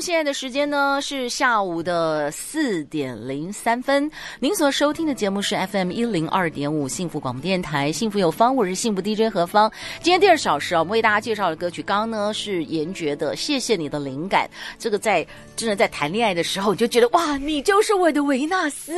现在的时间呢是下午的四点零三分。您所收听的节目是 FM 一零二点五幸福广播电台，幸福有方，我是幸福 DJ 何芳。今天第二小时啊，我们为大家介绍的歌曲，刚刚呢是严爵的《谢谢你的灵感》。这个在真的在谈恋爱的时候，你就觉得哇，你就是我的维纳斯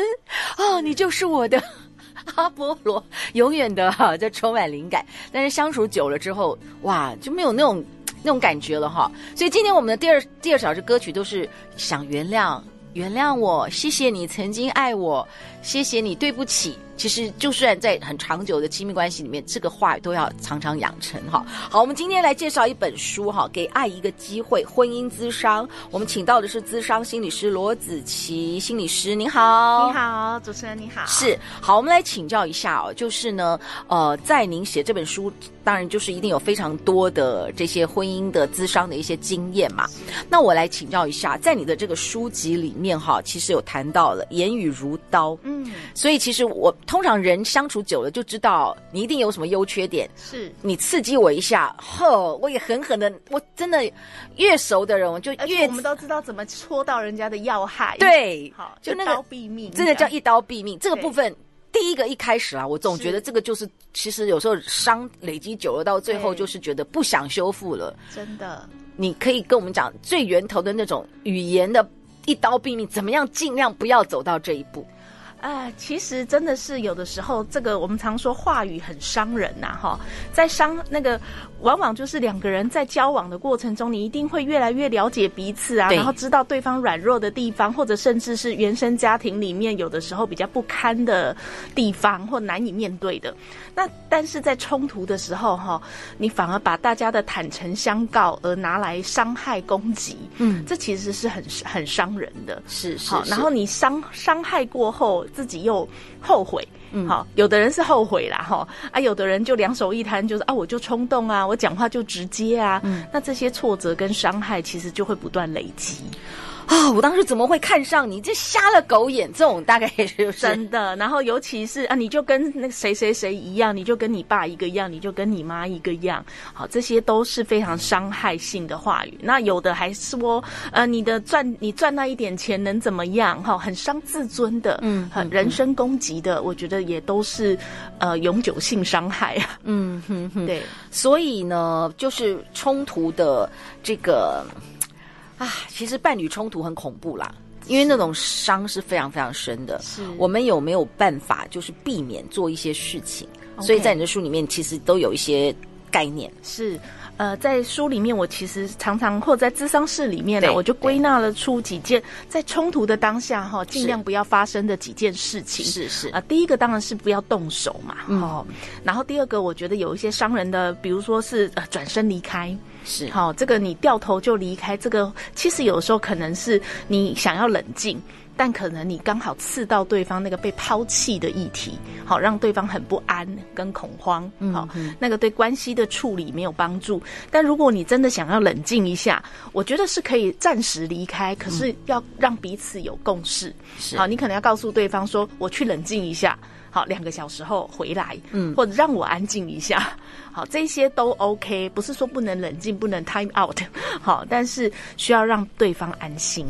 啊，你就是我的 阿波罗，永远的哈、啊，就充满灵感。但是相处久了之后，哇，就没有那种。那种感觉了哈，所以今天我们的第二第二首是歌曲都是想原谅，原谅我，谢谢你曾经爱我，谢谢你，对不起。其实，就算在很长久的亲密关系里面，这个话都要常常养成哈。好，我们今天来介绍一本书哈，《给爱一个机会》，婚姻咨商。我们请到的是咨商心理师罗子琪心理师，您好，你好，主持人你好。是，好，我们来请教一下哦，就是呢，呃，在您写这本书，当然就是一定有非常多的这些婚姻的咨商的一些经验嘛。那我来请教一下，在你的这个书籍里面哈，其实有谈到了言语如刀，嗯，所以其实我。通常人相处久了就知道你一定有什么优缺点。是你刺激我一下，呵，我也狠狠的，我真的越熟的人我就越。我们都知道怎么戳到人家的要害。对，好，就那个刀毙命，真的叫一刀毙命。这个部分第一个一开始啊，我总觉得这个就是，其实有时候伤累积久了，到最后就是觉得不想修复了。真的，你可以跟我们讲最源头的那种语言的一刀毙命，怎么样尽量不要走到这一步。哎，其实真的是有的时候，这个我们常说话语很伤人呐，哈，在伤那个，往往就是两个人在交往的过程中，你一定会越来越了解彼此啊，然后知道对方软弱的地方，或者甚至是原生家庭里面有的时候比较不堪的地方或难以面对的。那但是在冲突的时候，哈，你反而把大家的坦诚相告而拿来伤害攻击，嗯，这其实是很很伤人的，是是，好，然后你伤伤害过后。自己又后悔，嗯，好，有的人是后悔啦，哈，啊，有的人就两手一摊，就是啊，我就冲动啊，我讲话就直接啊，嗯，那这些挫折跟伤害其实就会不断累积。啊、哦！我当时怎么会看上你？这瞎了狗眼！这种大概也是真的。然后尤其是啊，你就跟那谁谁谁一样，你就跟你爸一个样，你就跟你妈一个样。好，这些都是非常伤害性的话语。那有的还说，呃，你的赚你赚那一点钱能怎么样？哈，很伤自尊的，嗯，很人身攻击的，我觉得也都是呃永久性伤害啊。嗯哼哼，对。所以呢，就是冲突的这个。啊，其实伴侣冲突很恐怖啦，因为那种伤是非常非常深的。是，我们有没有办法就是避免做一些事情.所以在你的书里面其实都有一些概念。是，呃，在书里面我其实常常或者在咨商室里面呢，我就归纳了出几件在冲突的当下哈，尽量不要发生的几件事情。是是啊，呃，第一个当然是不要动手嘛，哦，嗯。然后第二个，我觉得有一些伤人的，比如说是呃转身离开。是好，这个你掉头就离开，这个其实有时候可能是你想要冷静，但可能你刚好刺到对方那个被抛弃的议题，好让对方很不安跟恐慌，好，嗯，那个对关系的处理没有帮助。但如果你真的想要冷静一下，我觉得是可以暂时离开，可是要让彼此有共识。是好，你可能要告诉对方说，我去冷静一下。好，两个小时后回来，嗯，或者让我安静一下。好，这些都 OK，不是说不能冷静，不能 time out。好，但是需要让对方安心。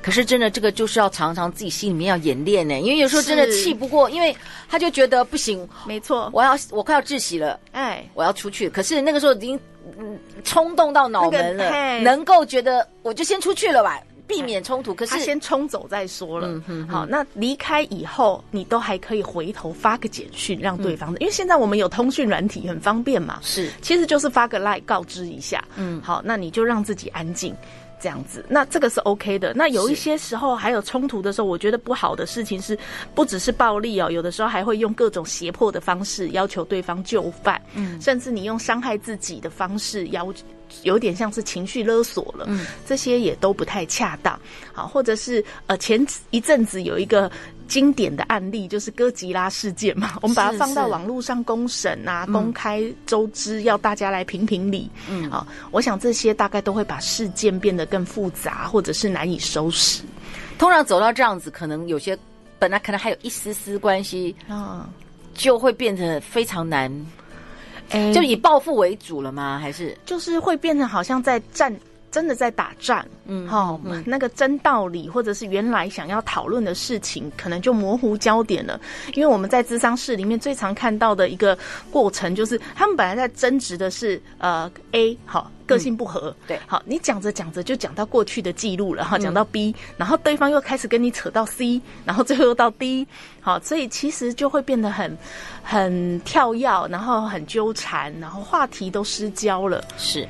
可是真的，这个就是要常常自己心里面要演练呢，因为有时候真的气不过，因为他就觉得不行，没错，我要我快要窒息了，哎，我要出去。可是那个时候已经嗯冲动到脑门了，那个、能够觉得我就先出去了吧。避免冲突，可是他先冲走再说了。嗯哼，好，那离开以后，你都还可以回头发个简讯让对方的，因为现在我们有通讯软体，很方便嘛。是，其实就是发个 Line 告知一下。嗯，好，那你就让自己安静，这样子，那这个是 OK 的。那有一些时候还有冲突的时候，我觉得不好的事情是，不只是暴力哦，有的时候还会用各种胁迫的方式要求对方就范。嗯，甚至你用伤害自己的方式要。有点像是情绪勒索了，嗯，这些也都不太恰当。好，或者是呃前一阵子有一个经典的案例，就是哥吉拉事件嘛，我们把它放到网络上公审啊，公开周知，要大家来评评理。嗯，啊，我想这些大概都会把事件变得更复杂，或者是难以收拾。通常走到这样子，可能有些本来可能还有一丝丝关系啊，就会变得非常难。哎，就以报复为主了吗？还是就是会变成好像在战？真的在打仗，嗯，好、嗯，那个真道理，或者是原来想要讨论的事情，可能就模糊焦点了。因为我们在智商室里面最常看到的一个过程，就是他们本来在争执的是呃 A 好。个性不合，对，好，你讲着讲着就讲到过去的记录了哈，讲到 B，然后对方又开始跟你扯到 C，然后最后又到 D，好，所以其实就会变得很很跳跃，然后很纠缠，然后话题都失焦了。是，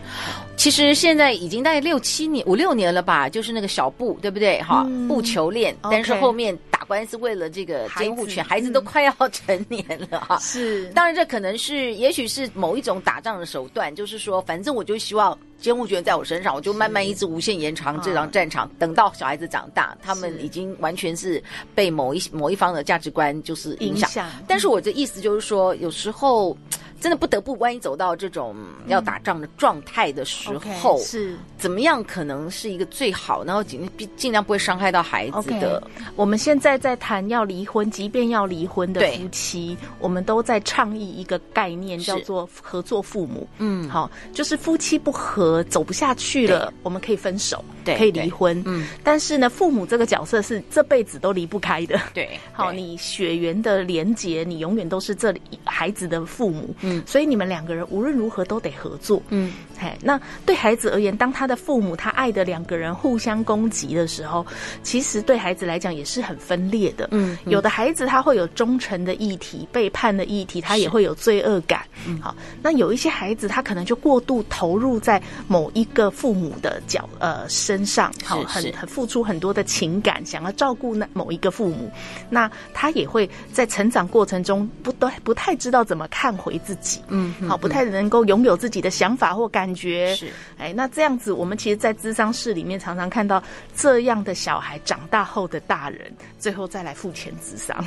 其实现在已经大概六七年、五六年了吧，就是那个小布，对不对？哈，不求恋，但是后面打官司为了这个监护权，孩子都快要成年了哈。是，当然这可能是，也许是某一种打仗的手段，就是说，反正我就希望。监护权在我身上，我就慢慢一直无限延长这场战场，等到小孩子长大，他们已经完全是被某一某一方的价值观就是影响。但是我的意思就是说，有时候。真的不得不，万一走到这种要打仗的状态的时候，嗯 okay, 是怎么样？可能是一个最好，然后尽尽量不会伤害到孩子的。Okay, 我们现在在谈要离婚，即便要离婚的夫妻，我们都在倡议一个概念，叫做合作父母。嗯，好，就是夫妻不和，走不下去了，我们可以分手，对，可以离婚。嗯，但是呢，父母这个角色是这辈子都离不开的。对，好，你血缘的连结，你永远都是这里孩子的父母。嗯。所以你们两个人无论如何都得合作。嗯，嘿，那对孩子而言，当他的父母他爱的两个人互相攻击的时候，其实对孩子来讲也是很分裂的。嗯，有的孩子他会有忠诚的议题、背叛的议题，他也会有罪恶感。嗯，好，那有一些孩子他可能就过度投入在某一个父母的角呃身上，好，很很付出很多的情感，想要照顾那某一个父母，那他也会在成长过程中不都不太知道怎么看回自己。嗯，好，不太能够拥有自己的想法或感觉。是，哎，那这样子，我们其实，在智商室里面常常看到这样的小孩长大后的大人，最后再来付钱智商。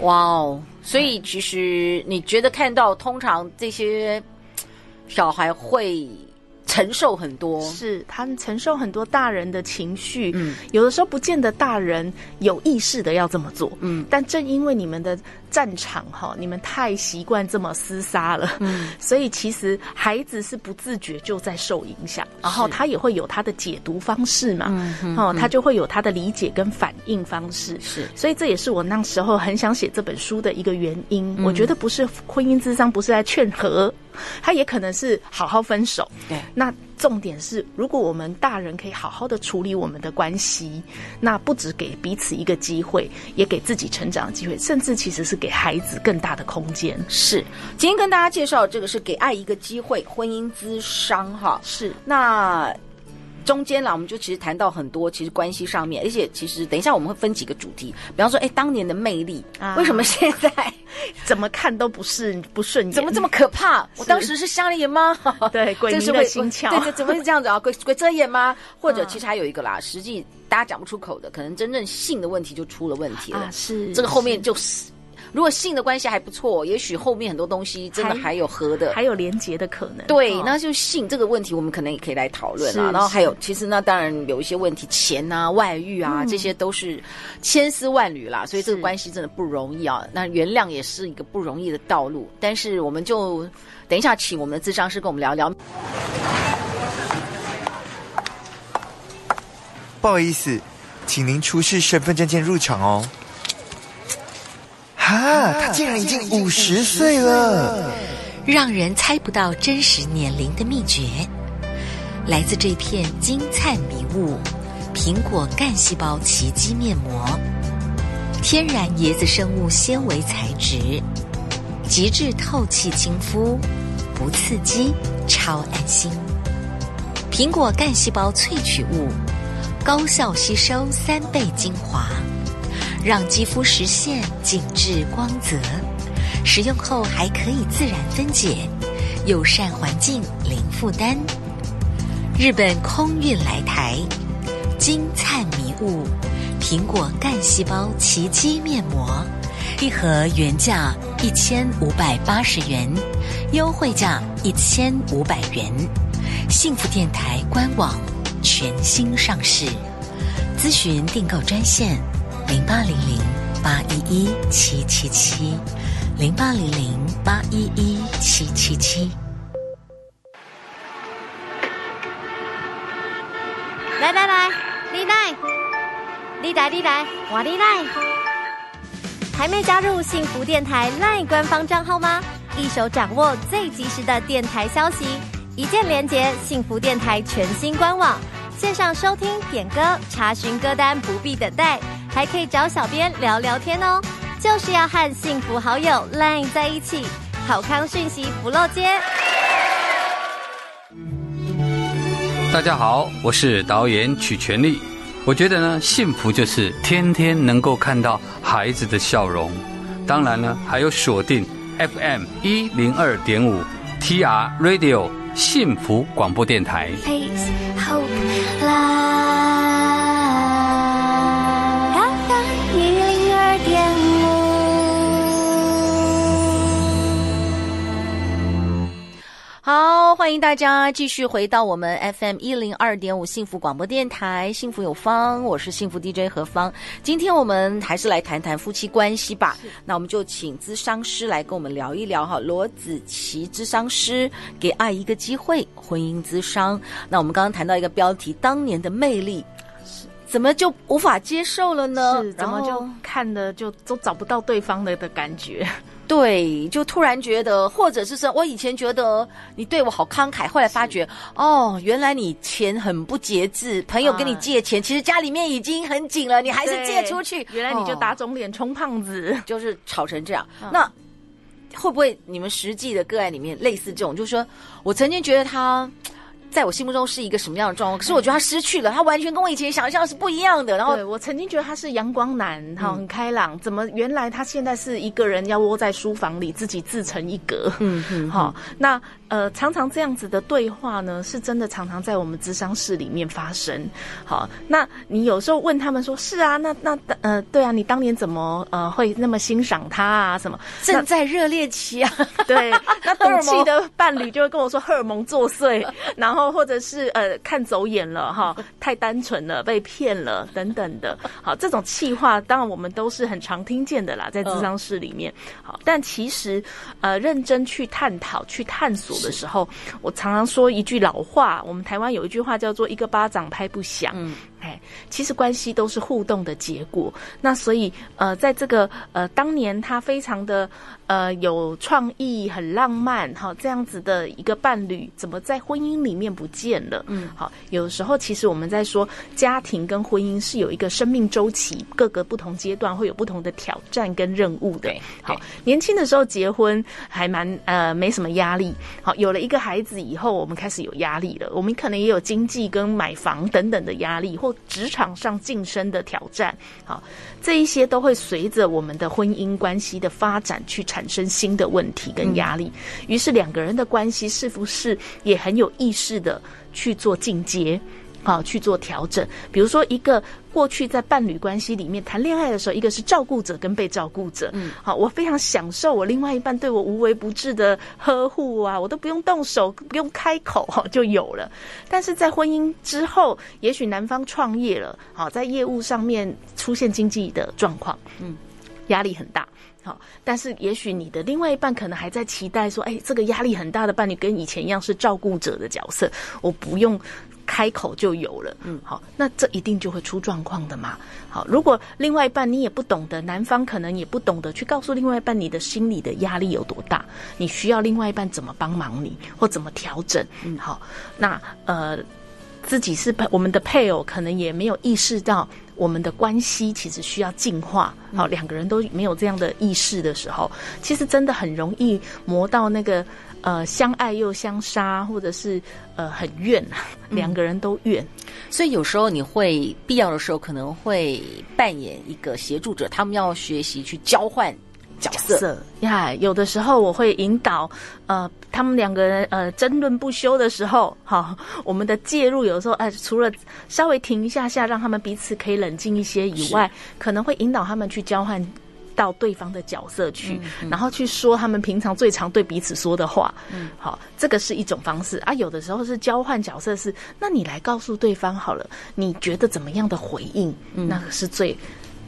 哇哦！所以其实你觉得看到，通常这些小孩会。承受很多，是他们承受很多大人的情绪，嗯，有的时候不见得大人有意识的要这么做，嗯，但正因为你们的战场哈，你们太习惯这么厮杀了，嗯，所以其实孩子是不自觉就在受影响，然后他也会有他的解读方式嘛，嗯，哦，他就会有他的理解跟反应方式，是，所以这也是我那时候很想写这本书的一个原因。我觉得不是婚姻之商，不是在劝和。他也可能是好好分手，对。那重点是，如果我们大人可以好好的处理我们的关系，那不只给彼此一个机会，也给自己成长的机会，甚至其实是给孩子更大的空间。是。今天跟大家介绍这个是给爱一个机会，婚姻之商哈。是。那。中间啦，我们就其实谈到很多，其实关系上面，而且其实等一下我们会分几个主题，比方说，哎，当年的魅力，啊、为什么现在怎么看都不是不顺眼？怎么这么可怕？我当时是瞎了眼吗？对，鬼迷的心窍，对对，怎么会这样子啊？鬼鬼遮眼吗？或者其实还有一个啦，实际大家讲不出口的，可能真正性的问题就出了问题了。啊、是这个后面就是。如果性的关系还不错，也许后面很多东西真的还有合的，还，还有连结的可能。对，哦、那就性这个问题，我们可能也可以来讨论啊。然后还有，其实那，当然有一些问题，钱啊、外遇啊，嗯、这些都是千丝万缕啦。所以这个关系真的不容易啊。那原谅也是一个不容易的道路。但是我们就等一下，请我们的智商师跟我们聊聊。不好意思，请您出示身份证件入场哦。啊！他竟然已经五十岁了，让人猜不到真实年龄的秘诀，来自这片金灿迷雾——苹果干细胞奇迹面膜，天然椰子生物纤维材质，极致透气亲肤，不刺激，超安心。苹果干细胞萃取物，高效吸收三倍精华。让肌肤实现紧致光泽，使用后还可以自然分解，友善环境，零负担。日本空运来台，金灿迷雾，苹果干细胞奇迹面膜，一盒原价一千五百八十元，优惠价一千五百元。幸福电台官网全新上市，咨询订购专线零八零零八一一七七七零八零零八一一七七七。来来来，你来，你来你来，我你来。还没加入幸福电台赖官方账号吗？一手掌握最及时的电台消息，一键连接幸福电台全新官网，线上收听、点歌、查询歌单，不必等待，还可以找小编聊聊天哦。就是要和幸福好友 LINE 在一起，好康讯息不漏接。大家好，我是导演曲全力。我觉得呢，幸福就是天天能够看到孩子的笑容。当然呢，还有锁定 FM 一零二点五 TR Radio 幸福广播电台。好，欢迎大家继续回到我们 FM 一零二点五幸福广播电台，幸福有方，我是幸福 DJ 何芳。今天我们还是来谈谈夫妻关系吧。那我们就请咨商师来跟我们聊一聊哈，罗子琪咨商师给爱一个机会，婚姻咨商。那我们刚刚谈到一个标题，当年的魅力，怎么就无法接受了呢？是，怎么就看的就都找不到对方的的感觉？对，就突然觉得，或者是说，我以前觉得你对我好慷慨，后来发觉，哦，原来你钱很不节制，朋友跟你借钱，啊、其实家里面已经很紧了，你还是借出去，原来你就打肿脸充胖子，哦、就是吵成这样。啊、那会不会你们实际的个案里面类似这种？就是说我曾经觉得他。在我心目中是一个什么样的状况？可是我觉得他失去了，他完全跟我以前想象是不一样的。然后我曾经觉得他是阳光男，哈，很开朗。怎么原来他现在是一个人要窝在书房里，自己自成一格？嗯嗯，好，那。呃，常常这样子的对话呢，是真的常常在我们咨商室里面发生。好，那你有时候问他们说：“是啊，那那呃，对啊，你当年怎么呃会那么欣赏他啊？什么正在热恋期啊？”对，那 赌气的伴侣就会跟我说荷尔蒙作祟，然后或者是呃看走眼了哈，太单纯了，被骗了等等的。好，这种气话当然我们都是很常听见的啦，在咨商室里面。好，但其实呃认真去探讨、去探索。的时候，我常常说一句老话，我们台湾有一句话叫做“一个巴掌拍不响”。嗯。哎，其实关系都是互动的结果。那所以，呃，在这个呃当年，他非常的呃有创意、很浪漫，哈，这样子的一个伴侣，怎么在婚姻里面不见了？嗯，好，有时候其实我们在说家庭跟婚姻是有一个生命周期，各个不同阶段会有不同的挑战跟任务的。好，年轻的时候结婚还蛮呃没什么压力。好，有了一个孩子以后，我们开始有压力了。我们可能也有经济跟买房等等的压力，或职场上晋升的挑战，好，这一些都会随着我们的婚姻关系的发展去产生新的问题跟压力。于是两个人的关系是不是也很有意识的去做进阶？好，去做调整。比如说，一个过去在伴侣关系里面谈恋爱的时候，一个是照顾者跟被照顾者。嗯，好，我非常享受我另外一半对我无微不至的呵护啊，我都不用动手，不用开口哈就有了。但是在婚姻之后，也许男方创业了，好，在业务上面出现经济的状况，嗯，压力很大。好，但是也许你的另外一半可能还在期待说，哎，这个压力很大的伴侣跟以前一样是照顾者的角色，我不用。开口就有了，嗯，好，那这一定就会出状况的嘛。好，如果另外一半你也不懂得，男方可能也不懂得去告诉另外一半你的心理的压力有多大，你需要另外一半怎么帮忙你或怎么调整，嗯，好，那呃，自己是我们的配偶，可能也没有意识到我们的关系其实需要进化。好，两个人都没有这样的意识的时候，其实真的很容易磨到那个。呃，相爱又相杀，或者是呃很怨，两个人都怨，嗯，所以有时候你会必要的时候可能会扮演一个协助者，他们要学习去交换角色呀。有的时候我会引导，呃，他们两个人呃争论不休的时候，好，我们的介入有时候，哎、呃，除了稍微停一下下，让他们彼此可以冷静一些以外，可能会引导他们去交换。到对方的角色去，嗯嗯、然后去说他们平常最常对彼此说的话。嗯，好，这个是一种方式啊。有的时候是交换角色是，是那你来告诉对方好了，你觉得怎么样的回应？嗯、那个是最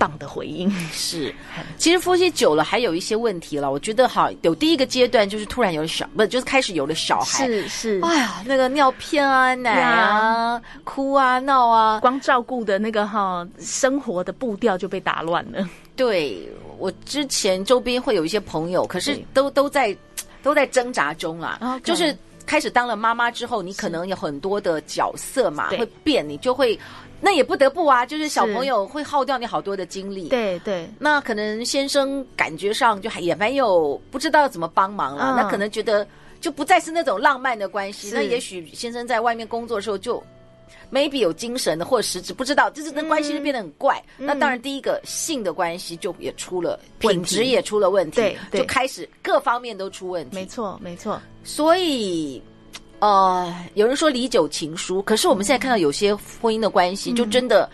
棒的回应。是，其实夫妻久了还有一些问题了。我觉得哈，有第一个阶段就是突然有小，不就是开始有了小孩。是是，哎呀，那个尿片啊、奶啊、呀哭啊、闹啊，光照顾的那个哈生活的步调就被打乱了。对。我之前周边会有一些朋友，可是都都在都在挣扎中啊。Okay. 就是开始当了妈妈之后，你可能有很多的角色嘛，会变，你就会那也不得不啊。就是小朋友会耗掉你好多的精力。对对，那可能先生感觉上就还也没有不知道怎么帮忙了。嗯、那可能觉得就不再是那种浪漫的关系。那也许先生在外面工作的时候就。maybe 有精神的或者实质不知道，就是那关系就变得很怪。嗯、那当然，第一个性的关系就也出了品质，也出了问题，对，对就开始各方面都出问题。没错，没错。所以，呃，有人说离酒情书，可是我们现在看到有些婚姻的关系，嗯、就真的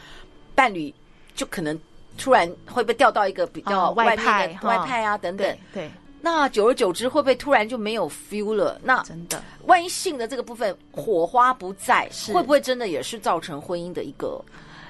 伴侣就可能突然会被调到一个比较外派、哦、外派啊等等，对。对。那久而久之，会不会突然就没有 feel 了？那真的，万一性的这个部分火花不在，是。会不会真的也是造成婚姻的一个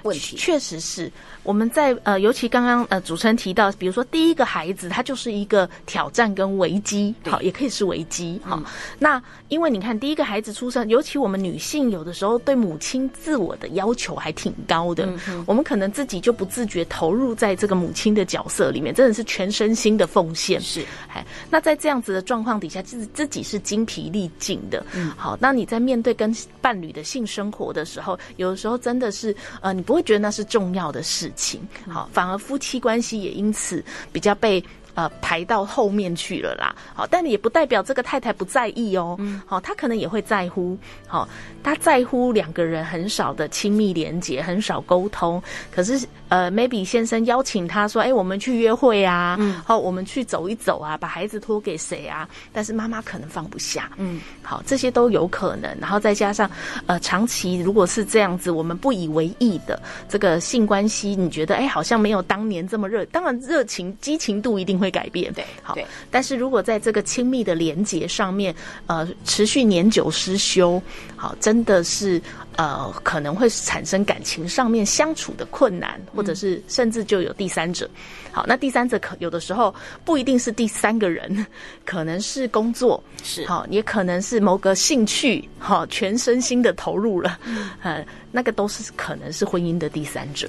问题？确实是。我们在呃，尤其刚刚呃，主持人提到，比如说第一个孩子，他就是一个挑战跟危机，好，也可以是危机，好。嗯、那因为你看，第一个孩子出生，尤其我们女性有的时候对母亲自我的要求还挺高的，嗯、我们可能自己就不自觉投入在这个母亲的角色里面，真的是全身心的奉献。是，哎，那在这样子的状况底下，自自己是精疲力尽的。嗯，好，那你在面对跟伴侣的性生活的时候，有的时候真的是呃，你不会觉得那是重要的事。情好，反而夫妻关系也因此比较被呃排到后面去了啦。好，但也不代表这个太太不在意哦。嗯，好，她可能也会在乎。好，她在乎两个人很少的亲密连接，很少沟通。可是。呃，maybe 先生邀请他说：“哎、欸，我们去约会啊，嗯，好，我们去走一走啊，把孩子托给谁啊？”但是妈妈可能放不下，嗯，好，这些都有可能。然后再加上，呃，长期如果是这样子，我们不以为意的这个性关系，你觉得哎、欸，好像没有当年这么热。当然，热情激情度一定会改变，对，好。对但是如果在这个亲密的连结上面，呃，持续年久失修，好，真的是。呃，可能会产生感情上面相处的困难，或者是甚至就有第三者。好，那第三者可有的时候不一定是第三个人，可能是工作，是好，也可能是某个兴趣，好，全身心的投入了，嗯，呃，那个都是可能是婚姻的第三者。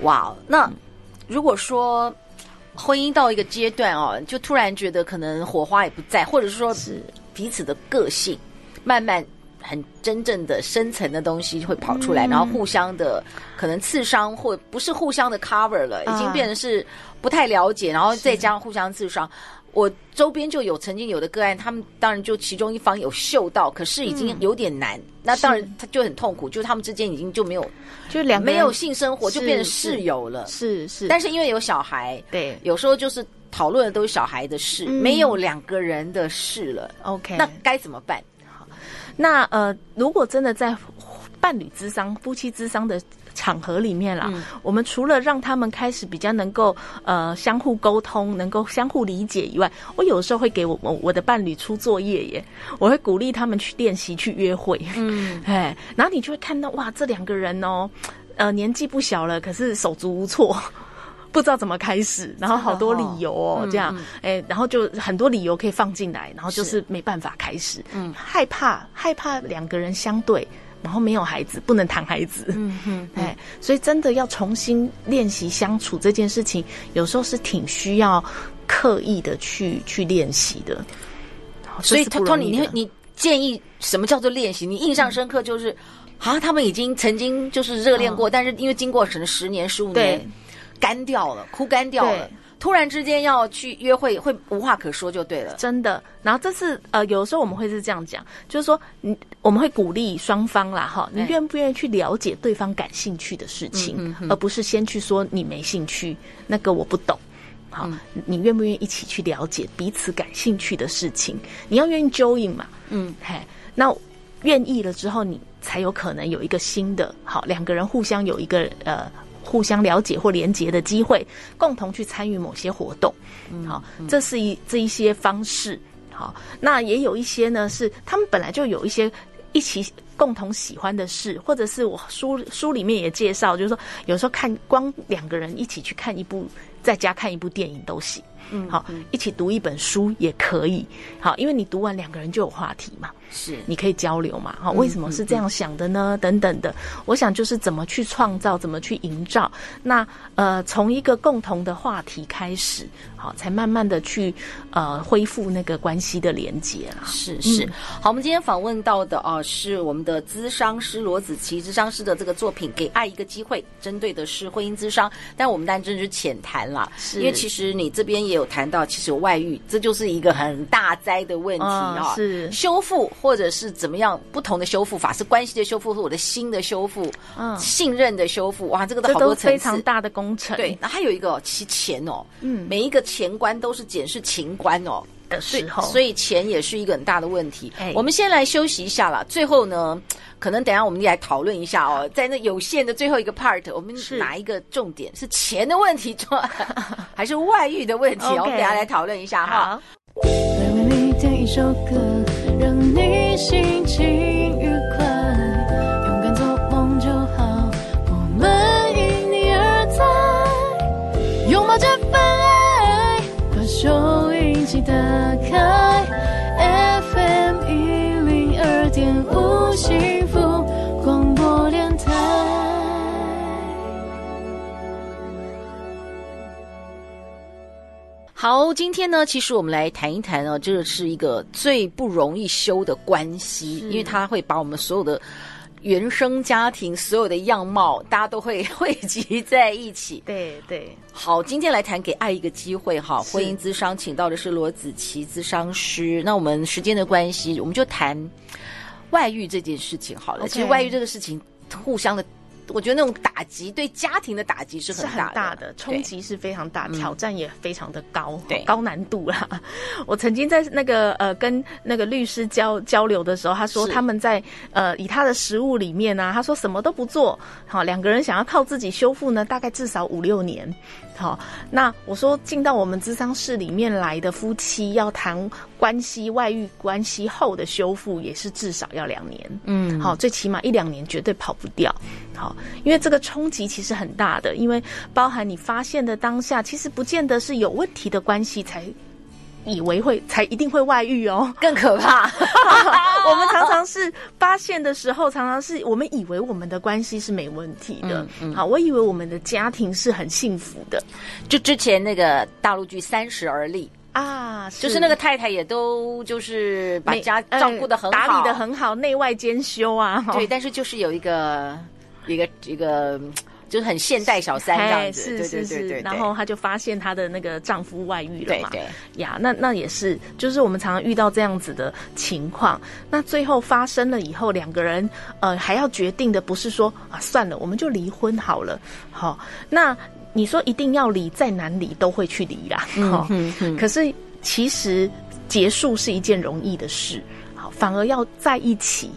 哇，那如果说婚姻到一个阶段哦，就突然觉得可能火花也不在，或者是说是彼此的个性慢慢。很真正的深层的东西会跑出来，嗯、然后互相的可能刺伤，或不是互相的 cover 了，已经变成是不太了解，啊、然后再加上互相刺伤。是我周边就有曾经有的个案，他们当然就其中一方有嗅到，可是已经有点难。嗯、那当然他就很痛苦，是就他们之间已经就没有，就两个没有性生活，就变成室友了。是是，是，但是因为有小孩，对，有时候就是讨论的都是小孩的事，嗯、没有两个人的事了。OK，那该怎么办？那呃，如果真的在伴侣之商、夫妻之商的场合里面啦，嗯、我们除了让他们开始比较能够呃相互沟通、能够相互理解以外，我有时候会给我我我的伴侣出作业耶，我会鼓励他们去练习去约会，嗯，哎，然后你就会看到哇，这两个人哦，呃，年纪不小了，可是手足无措。不知道怎么开始，然后好多理由哦，哦这样，哎、嗯，然后就很多理由可以放进来，然后就是没办法开始，嗯，害怕害怕两个人相对，然后没有孩子，不能谈孩子，嗯哼，哎，所以真的要重新练习相处这件事情，有时候是挺需要刻意的去去练习的。所以，Tony，你你建议什么叫做练习？你印象深刻就是，嗯、啊，他们已经曾经就是热恋过，哦、但是因为经过可能十年、十五年。干掉了，哭干掉了。对突然之间要去约会，会无话可说就对了。真的。然后这次呃，有的时候我们会是这样讲，就是说，你我们会鼓励双方啦，哈，你愿不愿意去了解对方感兴趣的事情，嗯、而不是先去说你没兴趣，那个我不懂。好，你愿不愿意一起去了解彼此感兴趣的事情？你要愿意 join 嘛，嗯，嘿，那愿意了之后，你才有可能有一个新的好，两个人互相有一个呃互相了解或连结的机会，共同去参与某些活动，嗯，好，这是一这一些方式，好，那也有一些呢是他们本来就有一些。一起共同喜欢的事，或者是我书书里面也介绍，就是说有时候看光两个人一起去看一部，在家看一部电影都行。嗯，好，一起读一本书也可以。好，因为你读完两个人就有话题嘛，是你可以交流嘛。好，为什么是这样想的呢？等等的，我想就是怎么去创造，怎么去营造。那呃，从一个共同的话题开始。好，才慢慢的去呃恢复那个关系的连接啦。是是，好，我们今天访问到的啊是我们的咨商师罗子琪咨商师的这个作品《给爱一个机会》，针对的是婚姻咨商，但我们当然真是浅谈了，是因为其实你这边也有谈到，其实有外遇，这就是一个很大灾的问题啊。是修复或者是怎么样不同的修复法，是关系的修复，是我的心的修复，嗯，信任的修复，哇，这个都好多层次，非常大的工程。对，那还有一个其钱哦，嗯，每一个。钱关都是检视情关哦的时候，所以钱也是一个很大的问题。哎，我们先来休息一下啦。最后呢，可能等一下我们来讨论一下哦，在那有限的最后一个 part，我们是哪一个重点是钱的问题，还是外遇的问题？我们等下来讨论一下哈。来为你点一首歌，让你心情愉快，勇敢做梦就好，我们因你而在，拥抱这份。收音机打开，FM 一零二点五幸福广播电台。好，今天呢，其实我们来谈一谈哦，这是一个最不容易修的关系，因为它会把我们所有的。原生家庭所有的样貌，大家都会 汇集在一起。对对，好，今天来谈给爱一个机会哈。婚姻咨商，请到的是罗子琪咨商师。那我们时间的关系，我们就谈外遇这件事情好了。其实外遇这个事情，互相的。我觉得那种打击对家庭的打击是很大的，很大的冲击是非常大，挑战也非常的高，对，高难度啦。我曾经在那个呃跟那个律师交交流的时候，他说他们在呃以他的实务里面呢、啊，他说什么都不做，好，两个人想要靠自己修复呢，大概至少五六年。好，那我说进到我们咨商室里面来的夫妻要谈关系外遇关系后的修复，也是至少要两年。嗯，好，最起码一两年绝对跑不掉。好，因为这个冲击其实很大的，因为包含你发现的当下，其实不见得是有问题的关系才。以为会才一定会外遇哦，更可怕。我们常常是发现的时候，常常是我们以为我们的关系是没问题的。嗯嗯、好，我以为我们的家庭是很幸福的。就之前那个大陆剧《三十而立》啊，就是那个太太也都就是把家照顾的很好，打理的很好，内外兼修啊。对，但是就是有一个一个一个。就是很现代小三这样子，是是是，对对对。对，然后她就发现她的那个丈夫外遇了嘛，对对。呀，那那也是，就是我们常常遇到这样子的情况。那最后发生了以后，两个人呃还要决定的不是说啊算了，我们就离婚好了。好，那你说一定要离，再难离都会去离啦。好，嗯嗯，可是其实结束是一件容易的事，好，反而要在一起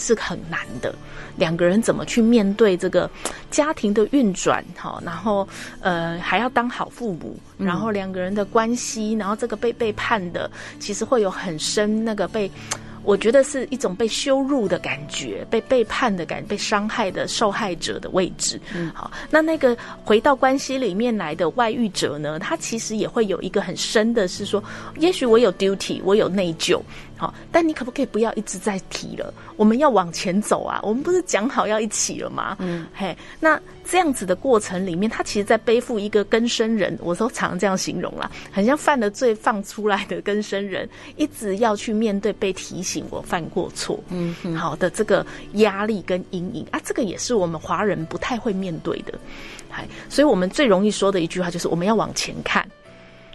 是很难的。两个人怎么去面对这个家庭的运转？哈，然后呃还要当好父母，然后两个人的关系，然后这个被背叛的，其实会有很深那个被。我觉得是一种被羞辱的感觉，被背叛的感觉，被伤害的受害者的位置。嗯，好，那那个回到关系里面来的外遇者呢？他其实也会有一个很深的，是说，也许我有 duty，我有内疚，好，但你可不可以不要一直在提了？我们要往前走啊！我们不是讲好要一起了吗？嗯，嘿，那这样子的过程里面，他其实在背负一个更生人，我都常常这样形容啦，很像犯了罪放出来的更生人，一直要去面对被提醒。我犯过错，嗯，好的，这个压力跟阴影啊，这个也是我们华人不太会面对的，所以我们最容易说的一句话就是我们要往前看，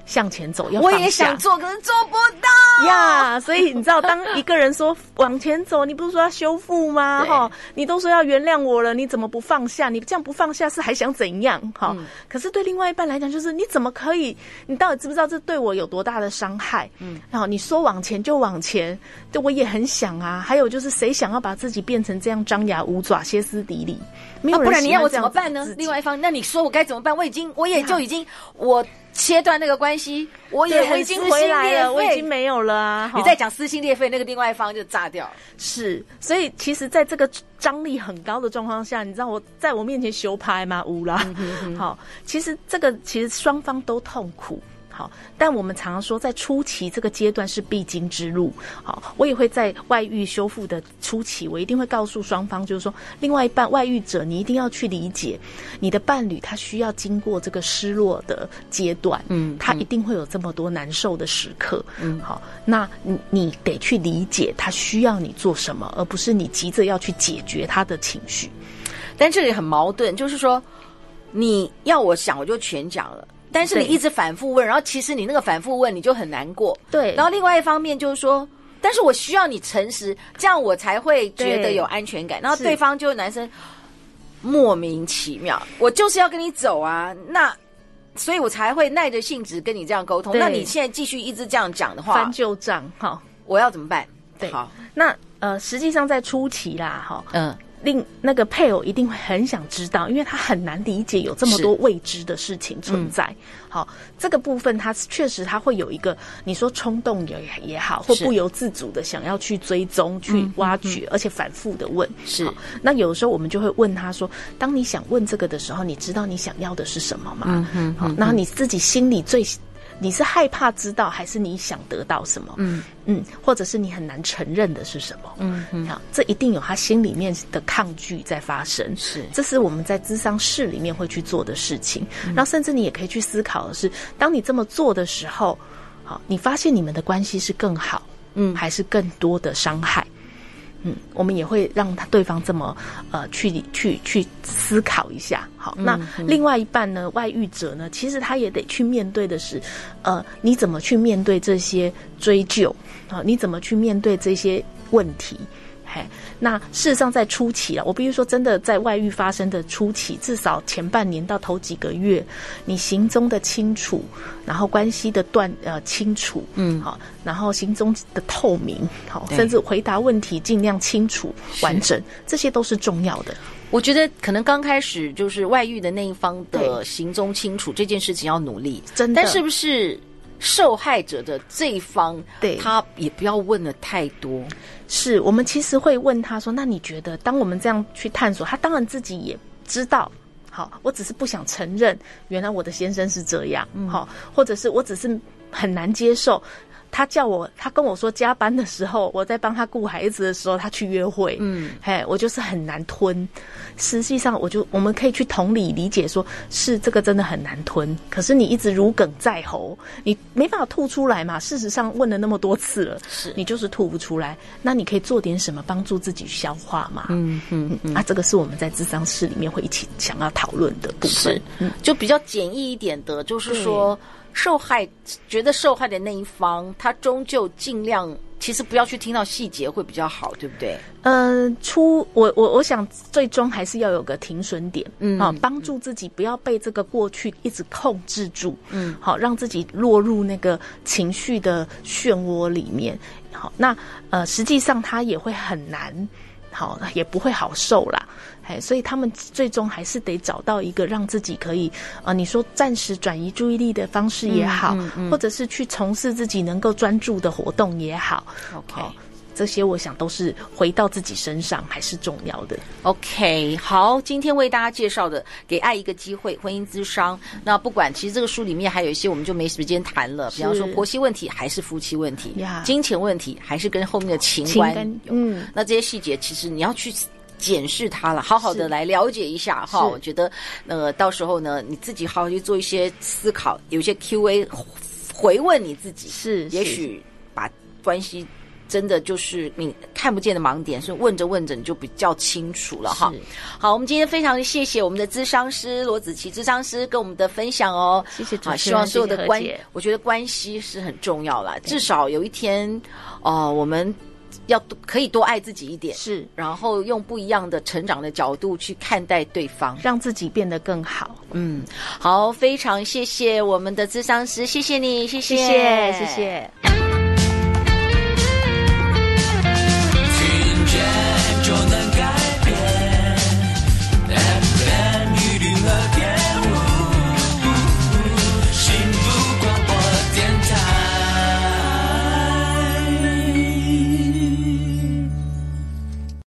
向前走，要我也想做，可是做不到呀。Yeah, 所以你知道，当一个人说往前走，你不是说要修复吗？哈，你都说要原谅我了，你怎么不放下？你这样不放下是还想怎样？哈、嗯，可是对另外一半来讲，就是你怎么可以？你到底知不知道这对我有多大的伤害？嗯，然后你说往前就往前，对我也很想啊。还有就是，谁想要把自己变成这样张牙舞爪、歇斯底里？没有人、啊，不然你要我怎么办呢？另外一方，那你说我该怎么办？我已经，我也就已经我。切断那个关系，我也已经回来了，我已经没有了啊！你再讲撕心裂肺，那个另外一方就炸掉。是，所以其实，在这个张力很高的状况下，你知道我在我面前修拍吗？无啦。好，其实这个其实双方都痛苦。好，但我们常常说，在初期这个阶段是必经之路。好，我也会在外遇修复的初期，我一定会告诉双方，就是说，另外一半外遇者，你一定要去理解你的伴侣，他需要经过这个失落的阶段，嗯，他一定会有这么多难受的时刻，嗯，好，那你你得去理解他需要你做什么，而不是你急着要去解决他的情绪。但这里很矛盾，就是说，你要我想，我就全讲了。但是你一直反复问，然后其实你那个反复问你就很难过。对。然后另外一方面就是说，但是我需要你诚实，这样我才会觉得有安全感。然后对方就是男生莫名其妙，我就是要跟你走啊，那所以我才会耐着性子跟你这样沟通。那你现在继续一直这样讲的话，翻旧账，好，我要怎么办？对，好，那呃，实际上在初期啦，哈，嗯。另那个配偶一定会很想知道，因为他很难理解有这么多未知的事情存在。嗯、好，这个部分他确实他会有一个，你说冲动也也好，或不由自主的想要去追踪、去挖掘，而且反复的问。是，那有的时候我们就会问他说：“当你想问这个的时候，你知道你想要的是什么吗？”嗯嗯，好，那你自己心里最。你是害怕知道，还是你想得到什么？嗯嗯，或者是你很难承认的是什么？嗯嗯，好，这一定有他心里面的抗拒在发生。是，这是我们在智商室里面会去做的事情。嗯，然后，甚至你也可以去思考的是，当你这么做的时候，好，你发现你们的关系是更好，嗯，还是更多的伤害？嗯，我们也会让他对方这么呃去去去思考一下。好，那另外一半呢，外遇者呢，其实他也得去面对的是，呃，你怎么去面对这些追究啊？你怎么去面对这些问题？嘿那事实上，在初期啊，我比如说，真的在外遇发生的初期，至少前半年到头几个月，你行踪的清楚，然后关系的断呃清楚，嗯，好，然后行踪的透明，好，甚至回答问题尽量清楚完整，这些都是重要的。我觉得可能刚开始就是外遇的那一方的行踪清楚这件事情要努力，真的，但是不是？受害者的这一方，对，他也不要问的太多。是我们其实会问他说：“那你觉得，当我们这样去探索，他当然自己也知道。好，我只是不想承认，原来我的先生是这样。好，或者是我只是很难接受。”他叫我，他跟我说加班的时候，我在帮他顾孩子的时候，他去约会。嗯，嘿，我就是很难吞。实际上，我就我们可以去同理理解说，说是这个真的很难吞。可是你一直如鲠在喉，你没办法吐出来嘛。事实上，问了那么多次了，是你就是吐不出来。那你可以做点什么帮助自己消化嘛？嗯嗯嗯。啊，这个是我们在智商室里面会一起想要讨论的部分。嗯，就比较简易一点的，就是说。受害觉得受害的那一方，他终究尽量其实不要去听到细节会比较好，对不对？嗯、呃，出我我我想最终还是要有个停损点，嗯，好，帮助自己不要被这个过去一直控制住，嗯，好，让自己落入那个情绪的漩涡里面。好，那呃，实际上他也会很难。好，也不会好受啦，哎，所以他们最终还是得找到一个让自己可以，呃，你说暂时转移注意力的方式也好，嗯嗯嗯、或者是去从事自己能够专注的活动也好，OK。这些我想都是回到自己身上还是重要的。OK，好，今天为大家介绍的《给爱一个机会》婚姻之商。那不管其实这个书里面还有一些我们就没时间谈了，比方说婆媳问题还是夫妻问题，金钱问题还是跟后面的情关有。嗯，那这些细节其实你要去检视它了，好好的来了解一下哈。我觉得呃，到时候呢，你自己好好去做一些思考，有些 Q&A 回问你自己，是，也许把关系。真的就是你看不见的盲点，所以问着问着你就比较清楚了哈。好，我们今天非常谢谢我们的咨商师罗子琪咨商师跟我们的分享哦。谢谢主持人，希望所有的关，我觉得关系是很重要啦。至少有一天，哦、呃，我们要可以多爱自己一点，是，然后用不一样的成长的角度去看待对方，让自己变得更好。嗯，好，非常谢谢我们的咨商师，谢谢你，谢谢，谢谢，谢谢。Yeah.